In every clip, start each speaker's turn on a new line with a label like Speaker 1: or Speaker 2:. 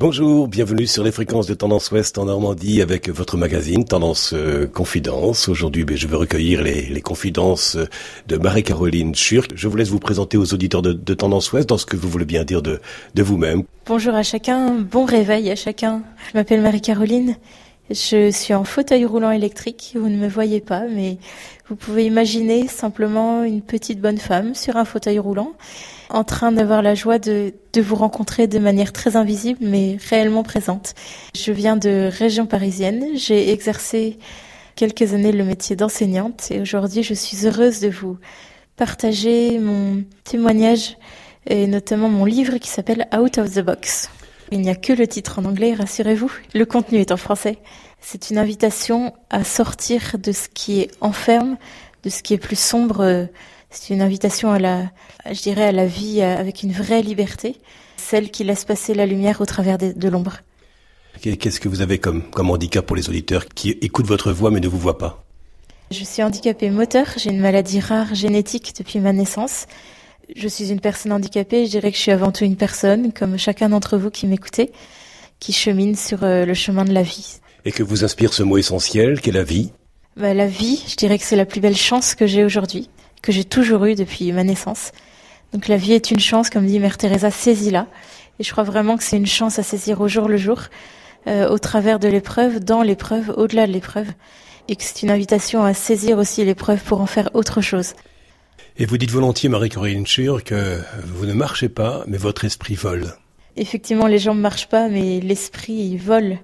Speaker 1: Bonjour, bienvenue sur les fréquences de Tendance Ouest en Normandie avec votre magazine Tendance euh, Confidence. Aujourd'hui, ben, je vais recueillir les, confidences de Marie-Caroline Schurk. Je vous laisse vous présenter aux auditeurs de, Tendance Ouest dans ce que vous voulez bien dire de, de vous-même.
Speaker 2: Bonjour à chacun, bon réveil à chacun. Je m'appelle Marie-Caroline. Je suis en fauteuil roulant électrique, vous ne me voyez pas, mais vous pouvez imaginer simplement une petite bonne femme sur un fauteuil roulant en train d'avoir la joie de, vous rencontrer de manière très invisible mais réellement présente. Je viens de région parisienne, j'ai exercé quelques années le métier d'enseignante et aujourd'hui je suis heureuse de vous partager mon témoignage et notamment mon livre qui s'appelle Out of the Box. Il n'y a que le titre en anglais, rassurez-vous. Le contenu est en français. C'est une invitation à sortir de ce qui est enferme, de ce qui est plus sombre c'est une invitation à la, je dirais, à la vie avec une vraie liberté, celle qui laisse passer la lumière au travers de, l'ombre.
Speaker 1: Qu'est-ce que vous avez comme, comme handicap pour les auditeurs qui écoutent votre voix mais ne vous voient pas?
Speaker 2: Je suis handicapée moteur, j'ai une maladie rare génétique depuis ma naissance. Je suis une personne handicapée, je dirais que je suis avant tout une personne, comme chacun d'entre vous qui m'écoutez, qui chemine sur euh, le chemin de la vie.
Speaker 1: Et que vous inspire ce mot essentiel qu'est la vie?
Speaker 2: Bah, La vie, je dirais que c'est la plus belle chance que j'ai aujourd'hui que j'ai toujours eu depuis ma naissance. Donc la vie est une chance, comme dit Mère Teresa, saisis-la. Et je crois vraiment que c'est une chance à saisir au jour le jour, euh, au travers de l'épreuve, dans l'épreuve, au-delà de l'épreuve. Et que c'est une invitation à saisir aussi l'épreuve pour en faire autre chose.
Speaker 1: Et vous dites volontiers, Marie-Corinne Schur, que vous ne marchez pas, mais votre esprit vole.
Speaker 2: Effectivement, les jambes marchent pas, mais l'esprit vole.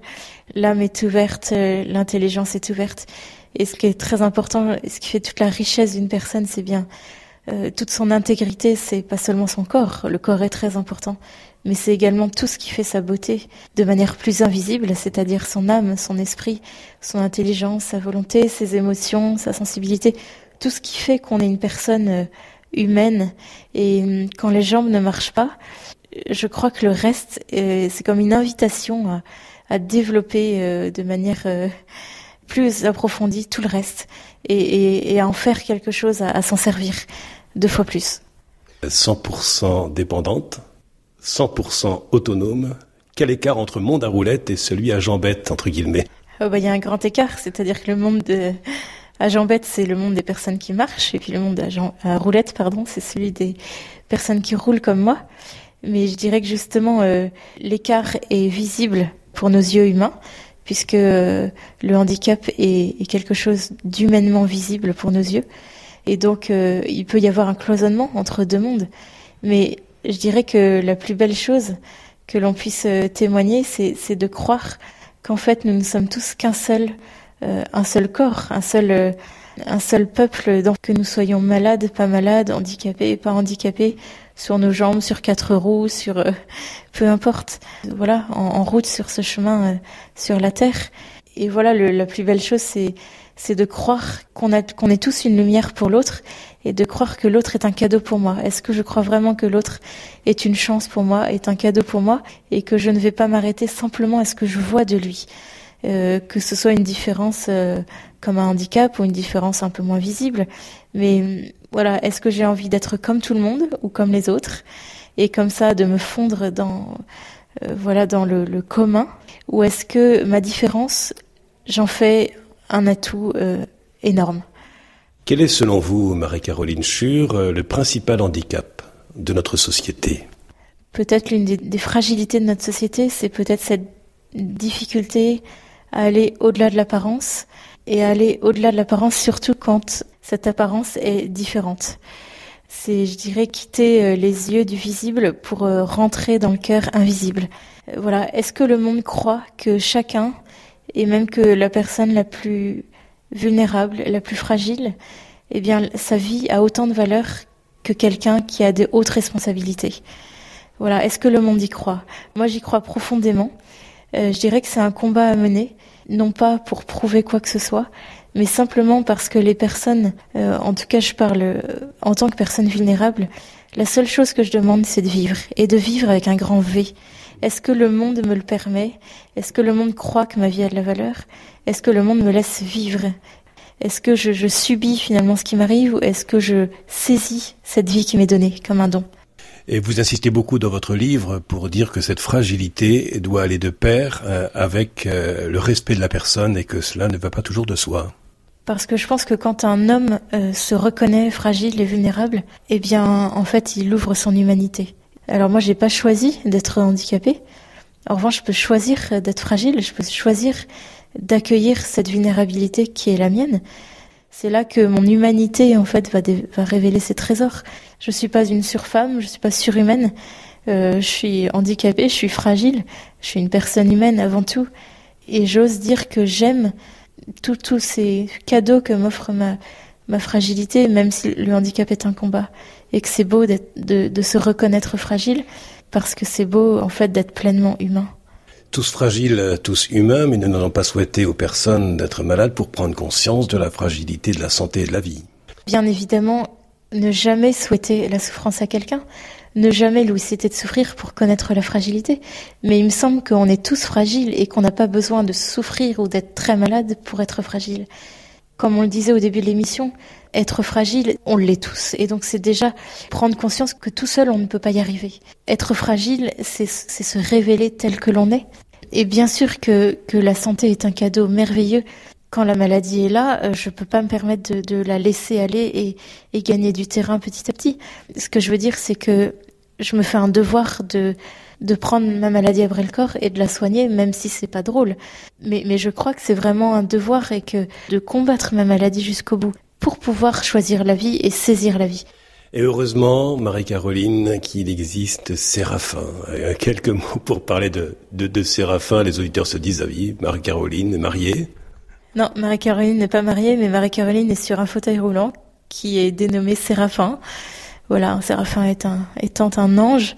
Speaker 2: L'âme est ouverte, euh, l'intelligence est ouverte. Et ce qui est très important, ce qui fait toute la richesse d'une personne, c'est bien euh, toute son intégrité. C'est pas seulement son corps. Le corps est très important, mais c'est également tout ce qui fait sa beauté de manière plus invisible, c'est-à-dire son âme, son esprit, son intelligence, sa volonté, ses émotions, sa sensibilité, tout ce qui fait qu'on est une personne euh, humaine. Et hum, quand les jambes ne marchent pas, je crois que le reste, euh, c'est comme une invitation à, à développer de manière plus approfondie tout le reste et, à en faire quelque chose, à, s'en servir deux fois plus.
Speaker 1: 100% dépendante, 100% autonome. Quel écart entre monde à roulette et celui à jambette, entre guillemets?
Speaker 2: Oh, bah, Il y a un grand écart, c'est-à-dire que le monde de, à jambette, c'est le monde des personnes qui marchent, et puis le monde à, roulette, pardon, c'est celui des personnes qui roulent comme moi. Mais je dirais que justement, euh, l'écart est visible pour nos yeux humains, puisque euh, le handicap est, quelque chose d'humainement visible pour nos yeux. Et donc, euh, il peut y avoir un cloisonnement entre deux mondes. Mais je dirais que la plus belle chose que l'on puisse témoigner, c'est de croire qu'en fait, nous ne sommes tous qu'un seul, un seul corps, un seul, un seul peuple. Donc, que nous soyons malades, pas malades, handicapés, pas handicapés, sur nos jambes, sur quatre roues, sur euh, peu importe. Voilà, en, route sur ce chemin, euh, sur la terre. Et voilà, le, la plus belle chose, c'est c'est de croire qu'on a qu'on est tous une lumière pour l'autre et de croire que l'autre est un cadeau pour moi. Est-ce que je crois vraiment que l'autre est une chance pour moi, est un cadeau pour moi et que je ne vais pas m'arrêter simplement à ce que je vois de lui, euh, que ce soit une différence comme un handicap ou une différence un peu moins visible, mais voilà, est-ce que j'ai envie d'être comme tout le monde ou comme les autres et comme ça de me fondre dans euh, voilà dans le, commun? Ou est-ce que ma différence j'en fais un atout euh, énorme?
Speaker 1: Quel est selon vous, Marie-Caroline Schur, euh, le principal handicap de notre société?
Speaker 2: Peut-être l'une des, fragilités de notre société, c'est peut-être cette difficulté à aller au-delà de l'apparence et à aller au-delà de l'apparence, surtout quand cette apparence est différente. C'est, je dirais, quitter euh, les yeux du visible pour euh, rentrer dans le cœur invisible. Euh, voilà. Est-ce que le monde croit que chacun, et même que la personne la plus vulnérable, la plus fragile, eh bien, sa vie a autant de valeur que quelqu'un qui a de hautes responsabilités? Voilà. Est-ce que le monde y croit? Moi, j'y crois profondément. Je dirais que c'est un combat à mener, non pas pour prouver quoi que ce soit, mais simplement parce que les personnes, euh, en tout cas je parle euh, en tant que personne vulnérable, la seule chose que je demande c'est de vivre, et de vivre avec un grand V. Est-ce que le monde me le permet? Est-ce que le monde croit que ma vie a de la valeur? Est-ce que le monde me laisse vivre? Est-ce que je, je subis finalement ce qui m'arrive ou est-ce que je saisis cette vie qui m'est donnée comme un don?
Speaker 1: Et vous insistez beaucoup dans votre livre pour dire que cette fragilité doit aller de pair euh, avec euh, le respect de la personne et que cela ne va pas toujours de soi.
Speaker 2: Parce que je pense que quand un homme euh, se reconnaît fragile et vulnérable, eh bien, en fait, il ouvre son humanité. Alors moi, j'ai pas choisi d'être handicapé. En revanche, je peux choisir d'être fragile. Je peux choisir d'accueillir cette vulnérabilité qui est la mienne. C'est là que mon humanité, en fait, va, va révéler ses trésors. Je suis pas une surfemme, je suis pas surhumaine. Euh, je suis handicapée, je suis fragile. Je suis une personne humaine avant tout. Et j'ose dire que j'aime tous ces cadeaux que m'offre ma, ma fragilité, même si le handicap est un combat. Et que c'est beau de, de se reconnaître fragile, parce que c'est beau, en fait, d'être pleinement humain
Speaker 1: tous fragiles, tous humains, mais nous n'avons pas souhaité aux personnes d'être malades pour prendre conscience de la fragilité de la santé et de la vie.
Speaker 2: Bien évidemment, ne jamais souhaiter la souffrance à quelqu'un, ne jamais lui citer de souffrir pour connaître la fragilité. Mais il me semble qu'on est tous fragiles et qu'on n'a pas besoin de souffrir ou d'être très malade pour être fragile. Comme on le disait au début de l'émission, être fragile, on l'est tous. Et donc c'est déjà prendre conscience que tout seul, on ne peut pas y arriver. Être fragile, c'est se révéler tel que l'on est. Et bien sûr que, que la santé est un cadeau merveilleux. Quand la maladie est là, euh, je peux pas me permettre de, la laisser aller et, gagner du terrain petit à petit. Ce que je veux dire, c'est que je me fais un devoir de, prendre ma maladie à bras le corps et de la soigner, même si c'est pas drôle. Mais, je crois que c'est vraiment un devoir et que de combattre ma maladie jusqu'au bout pour pouvoir choisir la vie et saisir la vie.
Speaker 1: Et heureusement, Marie-Caroline, qu'il existe Séraphin. Euh, quelques mots pour parler de Séraphin. Les auditeurs se disent, ah oui, Marie-Caroline est mariée
Speaker 2: Non, Marie-Caroline n'est pas mariée, mais Marie-Caroline est sur un fauteuil roulant qui est dénommé Séraphin. Voilà, Séraphin est un, étant un ange.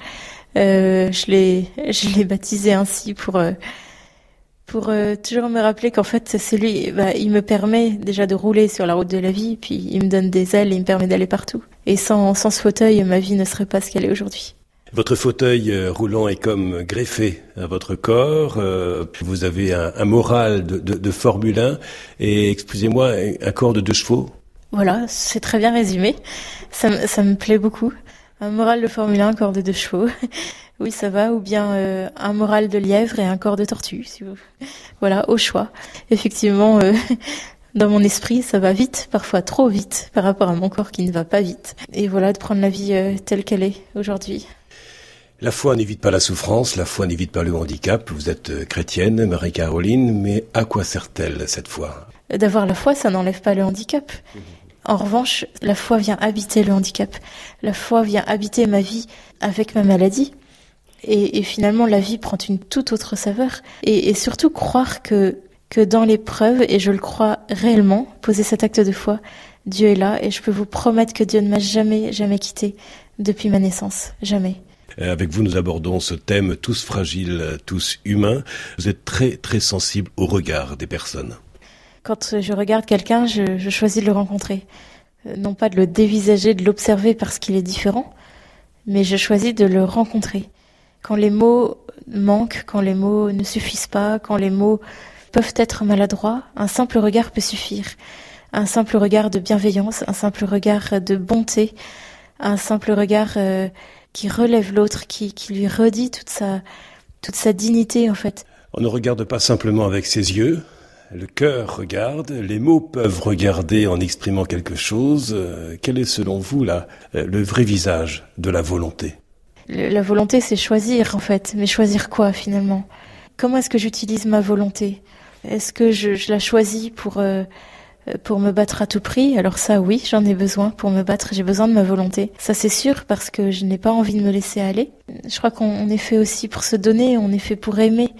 Speaker 2: Euh, je l'ai, baptisé ainsi pour euh, pour euh, toujours me rappeler qu'en fait c'est lui, bah, il me permet déjà de rouler sur la route de la vie, puis il me donne des ailes et il me permet d'aller partout. Et sans sans ce fauteuil, ma vie ne serait pas ce qu'elle est aujourd'hui.
Speaker 1: Votre fauteuil roulant est comme greffé à votre corps. puis vous avez un, un moral de, Formule 1 et, excusez-moi, un corps de deux chevaux.
Speaker 2: Voilà, c'est très bien résumé. Ça, ça me plaît beaucoup. Un moral de Formule 1, corps de deux chevaux. oui, ça va. Ou bien euh, un moral de lièvre et un corps de tortue. Si vous... Voilà, au choix. Effectivement, euh, dans mon esprit, ça va vite, parfois trop vite, par rapport à mon corps qui ne va pas vite. Et voilà, de prendre la vie euh, telle qu'elle est aujourd'hui.
Speaker 1: La foi n'évite pas la souffrance, la foi n'évite pas le handicap. Vous êtes chrétienne, Marie-Caroline, mais à quoi sert-elle cette foi?
Speaker 2: D'avoir la foi, ça n'enlève pas le handicap. En revanche, la foi vient habiter le handicap. La foi vient habiter ma vie avec ma maladie. Et, finalement, la vie prend une toute autre saveur. Et, surtout croire que, que dans l'épreuve, et je le crois réellement, poser cet acte de foi, Dieu est là et je peux vous promettre que Dieu ne m'a jamais, jamais quitté depuis ma naissance. Jamais.
Speaker 1: Euh, avec vous, nous abordons ce thème tous fragiles, tous humains. Vous êtes très, très sensible au regard des personnes.
Speaker 2: Quand je regarde quelqu'un, je, choisis de le rencontrer. Euh, non pas de le dévisager, de l'observer parce qu'il est différent, mais je choisis de le rencontrer. Quand les mots manquent, quand les mots ne suffisent pas, quand les mots peuvent être maladroits, un simple regard peut suffire. Un simple regard de bienveillance, un simple regard de bonté, un simple regard euh, qui relève l'autre, qui, qui lui redit toute sa, toute sa dignité en fait.
Speaker 1: On ne regarde pas simplement avec ses yeux, le cœur regarde, les mots peuvent regarder en exprimant quelque chose. Euh, quel est selon vous là euh, le vrai visage de la volonté?
Speaker 2: La volonté, c'est choisir en fait. Mais choisir quoi finalement? Comment est-ce que j'utilise ma volonté? Est-ce que je, la choisis pour euh, pour me battre à tout prix Alors ça, oui, j'en ai besoin pour me battre. J'ai besoin de ma volonté. Ça, c'est sûr parce que je n'ai pas envie de me laisser aller. Je crois qu'on est fait aussi pour se donner. On est fait pour aimer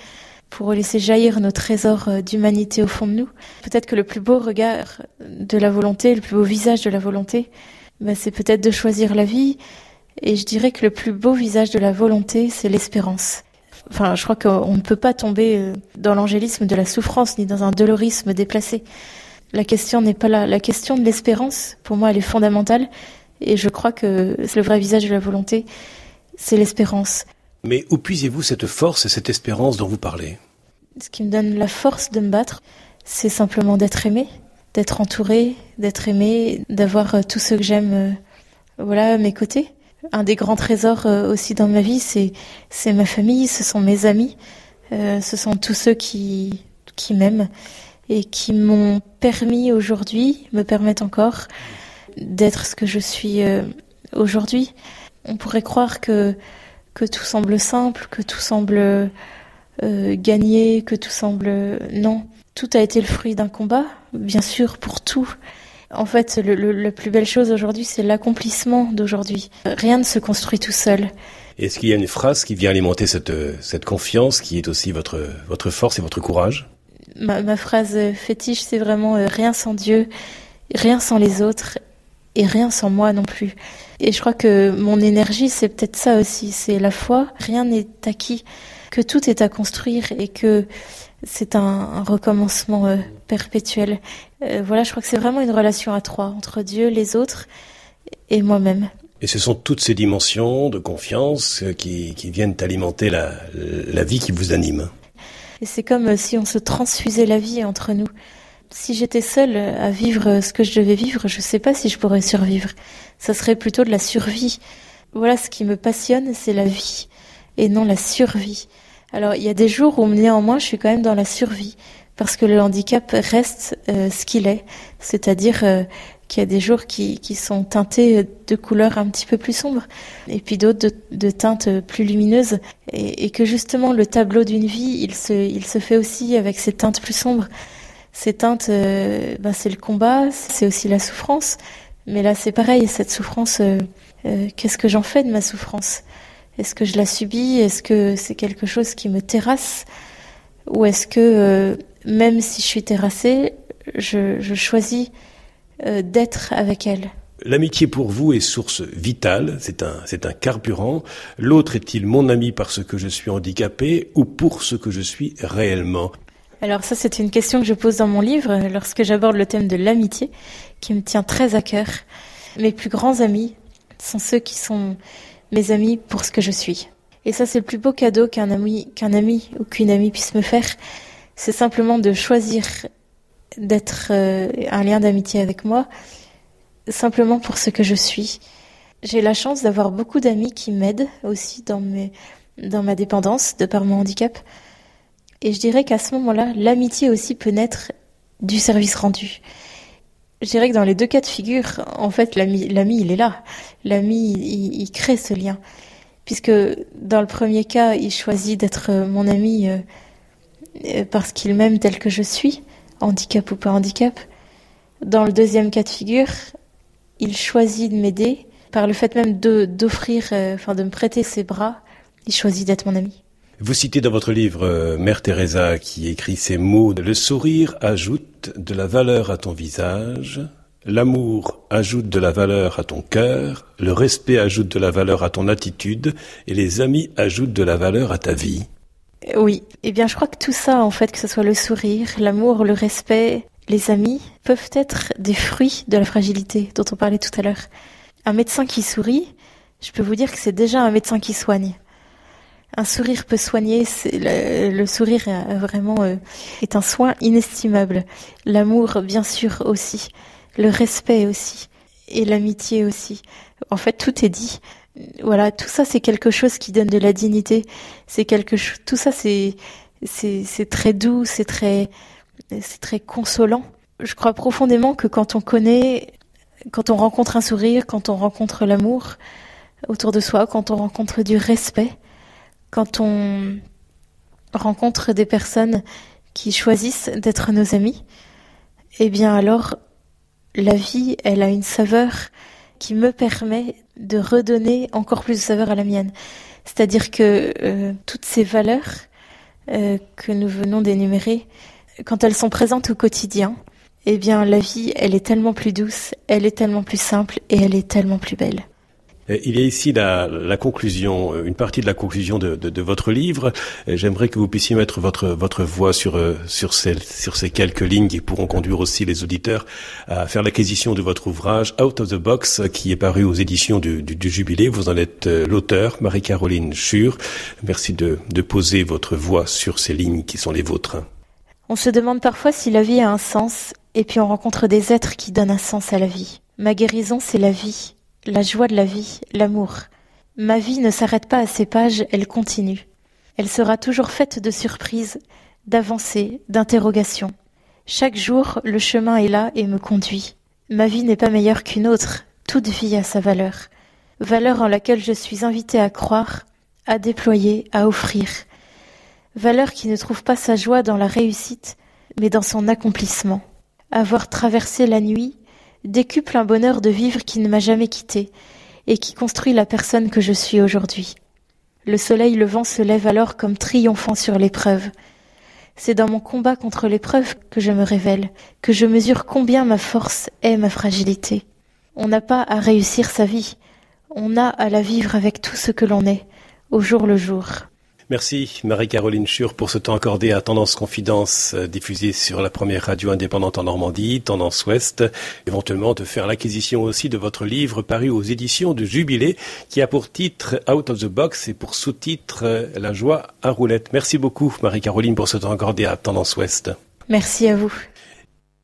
Speaker 2: pour laisser jaillir nos trésors euh, d'humanité au fond de nous. Peut-être que le plus beau regard de la volonté, le plus beau visage de la volonté, bah, c'est peut-être de choisir la vie. Et je dirais que le plus beau visage de la volonté, c'est l'espérance. Enfin, je crois qu'on ne peut pas tomber euh, dans l'angélisme de la souffrance ni dans un dolorisme déplacé. La question n'est pas là. La question de l'espérance, pour moi, elle est fondamentale. Et je crois que le vrai visage de la volonté, c'est l'espérance.
Speaker 1: Mais où puisez-vous cette force et cette espérance dont vous parlez?
Speaker 2: Ce qui me donne la force de me battre, c'est simplement d'être aimé, d'être entouré, d'être aimé, d'avoir euh, tous ceux que j'aime euh, voilà, à mes côtés. un des grands trésors aussi dans ma vie, c'est c'est ma famille, ce sont mes amis, ce sont tous ceux qui qui m'aiment et qui m'ont permis aujourd'hui, me permettent encore d'être ce que je suis aujourd'hui. On pourrait croire que que tout semble simple, que tout semble euh, gagné, que tout semble non. Tout a été le fruit d'un combat, bien sûr, pour tout. En fait, le, la plus belle chose aujourd'hui, c'est l'accomplissement d'aujourd'hui. Rien ne se construit tout seul.
Speaker 1: Est-ce qu'il y a une phrase qui vient alimenter cette, cette confiance, qui est aussi votre, votre force et votre courage?
Speaker 2: Ma, phrase fétiche, c'est vraiment euh, rien sans Dieu, rien sans les autres et rien sans moi non plus. Et je crois que mon énergie, c'est peut-être ça aussi, c'est la foi. Rien n'est acquis, que tout est à construire et que c'est un, recommencement euh, perpétuel. Euh, voilà, je crois que c'est vraiment une relation à trois, entre Dieu, les autres et moi-même.
Speaker 1: Et ce sont toutes ces dimensions de confiance euh, qui, viennent alimenter la vie qui vous anime.
Speaker 2: Et c'est comme si on se transfusait la vie entre nous. Si j'étais seule à vivre ce que je devais vivre, je ne sais pas si je pourrais survivre. Ça serait plutôt de la survie. Voilà, ce qui me passionne, c'est la vie et non la survie. Alors, il y a des jours où néanmoins, je suis quand même dans la survie parce que le handicap reste euh, ce qu'il est, c'est-à-dire euh, qu'il y a des jours qui, qui, sont teintés de couleurs un petit peu plus sombres et puis d'autres de, teintes plus lumineuses et, et, que justement le tableau d'une vie, il se, il se fait aussi avec ces teintes plus sombres. Ces teintes, euh, ben c'est le combat, c'est aussi la souffrance. Mais là, c'est pareil, cette souffrance, euh, euh, qu'est-ce que j'en fais de ma souffrance? Est-ce que je la subis? Est-ce que c'est quelque chose qui me terrasse? Ou est-ce que, même si je suis terrassée, je, je choisis d'être avec elle
Speaker 1: L'amitié pour vous est source vitale, c'est un, c'est un carburant. L'autre est-il mon ami parce que je suis handicapé ou pour ce que je suis réellement?
Speaker 2: Alors ça, c'est une question que je pose dans mon livre lorsque j'aborde le thème de l'amitié, qui me tient très à cœur. Mes plus grands amis sont ceux qui sont mes amis pour ce que je suis. Et ça, c'est le plus beau cadeau qu'un ami, qu'un ami ou qu'une amie puisse me faire. C'est simplement de choisir d'être euh, un lien d'amitié avec moi, simplement pour ce que je suis. J'ai la chance d'avoir beaucoup d'amis qui m'aident aussi dans mes, dans ma dépendance de par mon handicap. Et je dirais qu'à ce moment-là, l'amitié aussi peut naître du service rendu. Je dirais que dans les deux cas de figure, en fait, l'ami, l'ami il est là. L'ami, il, crée ce lien. Puisque dans le premier cas, il choisit d'être mon ami euh, euh, parce qu'il m'aime tel que je suis, handicap ou pas handicap. Dans le deuxième cas de figure, il choisit de m'aider par le fait même d'offrir, euh, enfin de me prêter ses bras. Il choisit d'être mon ami.
Speaker 1: Vous citez dans votre livre euh, Mère Teresa qui écrit ces mots Le sourire ajoute de la valeur à ton visage, l'amour ajoute de la valeur à ton cœur, le respect ajoute de la valeur à ton attitude et les amis ajoutent de la valeur à ta vie.
Speaker 2: Oui, eh bien je crois que tout ça en fait, que ce soit le sourire, l'amour, le respect, les amis, peuvent être des fruits de la fragilité dont on parlait tout à l'heure. Un médecin qui sourit, je peux vous dire que c'est déjà un médecin qui soigne un sourire peut soigner. Le, sourire vraiment euh, est un soin inestimable. L'amour, bien sûr, aussi. Le respect aussi. Et l'amitié aussi. En fait, tout est dit. Voilà, tout ça, c'est quelque chose qui donne de la dignité. C'est quelque chose. Tout ça, c'est c'est très doux, c'est très c'est très consolant. Je crois profondément que quand on connaît, quand on rencontre un sourire, quand on rencontre l'amour autour de soi, quand on rencontre du respect, quand on rencontre des personnes qui choisissent d'être nos amis, eh bien alors la vie, elle a une saveur qui me permet de redonner encore plus de saveur à la mienne. C'est-à-dire que euh, toutes ces valeurs euh, que nous venons d'énumérer, quand elles sont présentes au quotidien, eh bien la vie, elle est tellement plus douce, elle est tellement plus simple et elle est tellement plus belle.
Speaker 1: Euh, il y a ici la, la conclusion, euh, une partie de la conclusion de, de, de votre livre. Euh, j'aimerais que vous puissiez mettre votre votre voix sur sur ces sur ces quelques lignes qui pourront conduire aussi les auditeurs à faire l'acquisition de votre ouvrage Out of the Box, qui est paru aux éditions du, du, du Jubilé. Vous en êtes l'auteur, Marie-Caroline Schur. Merci de, de poser votre voix sur ces lignes qui sont les vôtres.
Speaker 2: On se demande parfois si la vie a un sens, et puis on rencontre des êtres qui donnent un sens à la vie. Ma guérison, c'est la vie la joie de la vie, l'amour. Ma vie ne s'arrête pas à ces pages, elle continue. Elle sera toujours faite de surprises, d'avancées, d'interrogations. Chaque jour, le chemin est là et me conduit. Ma vie n'est pas meilleure qu'une autre, toute vie a sa valeur. Valeur en laquelle je suis invitée à croire, à déployer, à offrir. Valeur qui ne trouve pas sa joie dans la réussite, mais dans son accomplissement. Avoir traversé la nuit décuple un bonheur de vivre qui ne m'a jamais quitté et qui construit la personne que je suis aujourd'hui. Le soleil levant se lève alors comme triomphant sur l'épreuve. C'est dans mon combat contre l'épreuve que je me révèle, que je mesure combien ma force est ma fragilité. On n'a pas à réussir sa vie, on a à la vivre avec tout ce que l'on est, au jour le jour.
Speaker 1: Merci Marie-Caroline Schur pour ce temps accordé à Tendance Confidence euh, diffusée sur la première radio indépendante en Normandie, Tendance Ouest. Éventuellement de faire l'acquisition aussi de votre livre paru aux éditions de Jubilé qui a pour titre Out of the Box et pour sous-titre euh, La joie à roulette. Merci beaucoup Marie-Caroline pour ce temps accordé à Tendance Ouest.
Speaker 2: Merci à vous.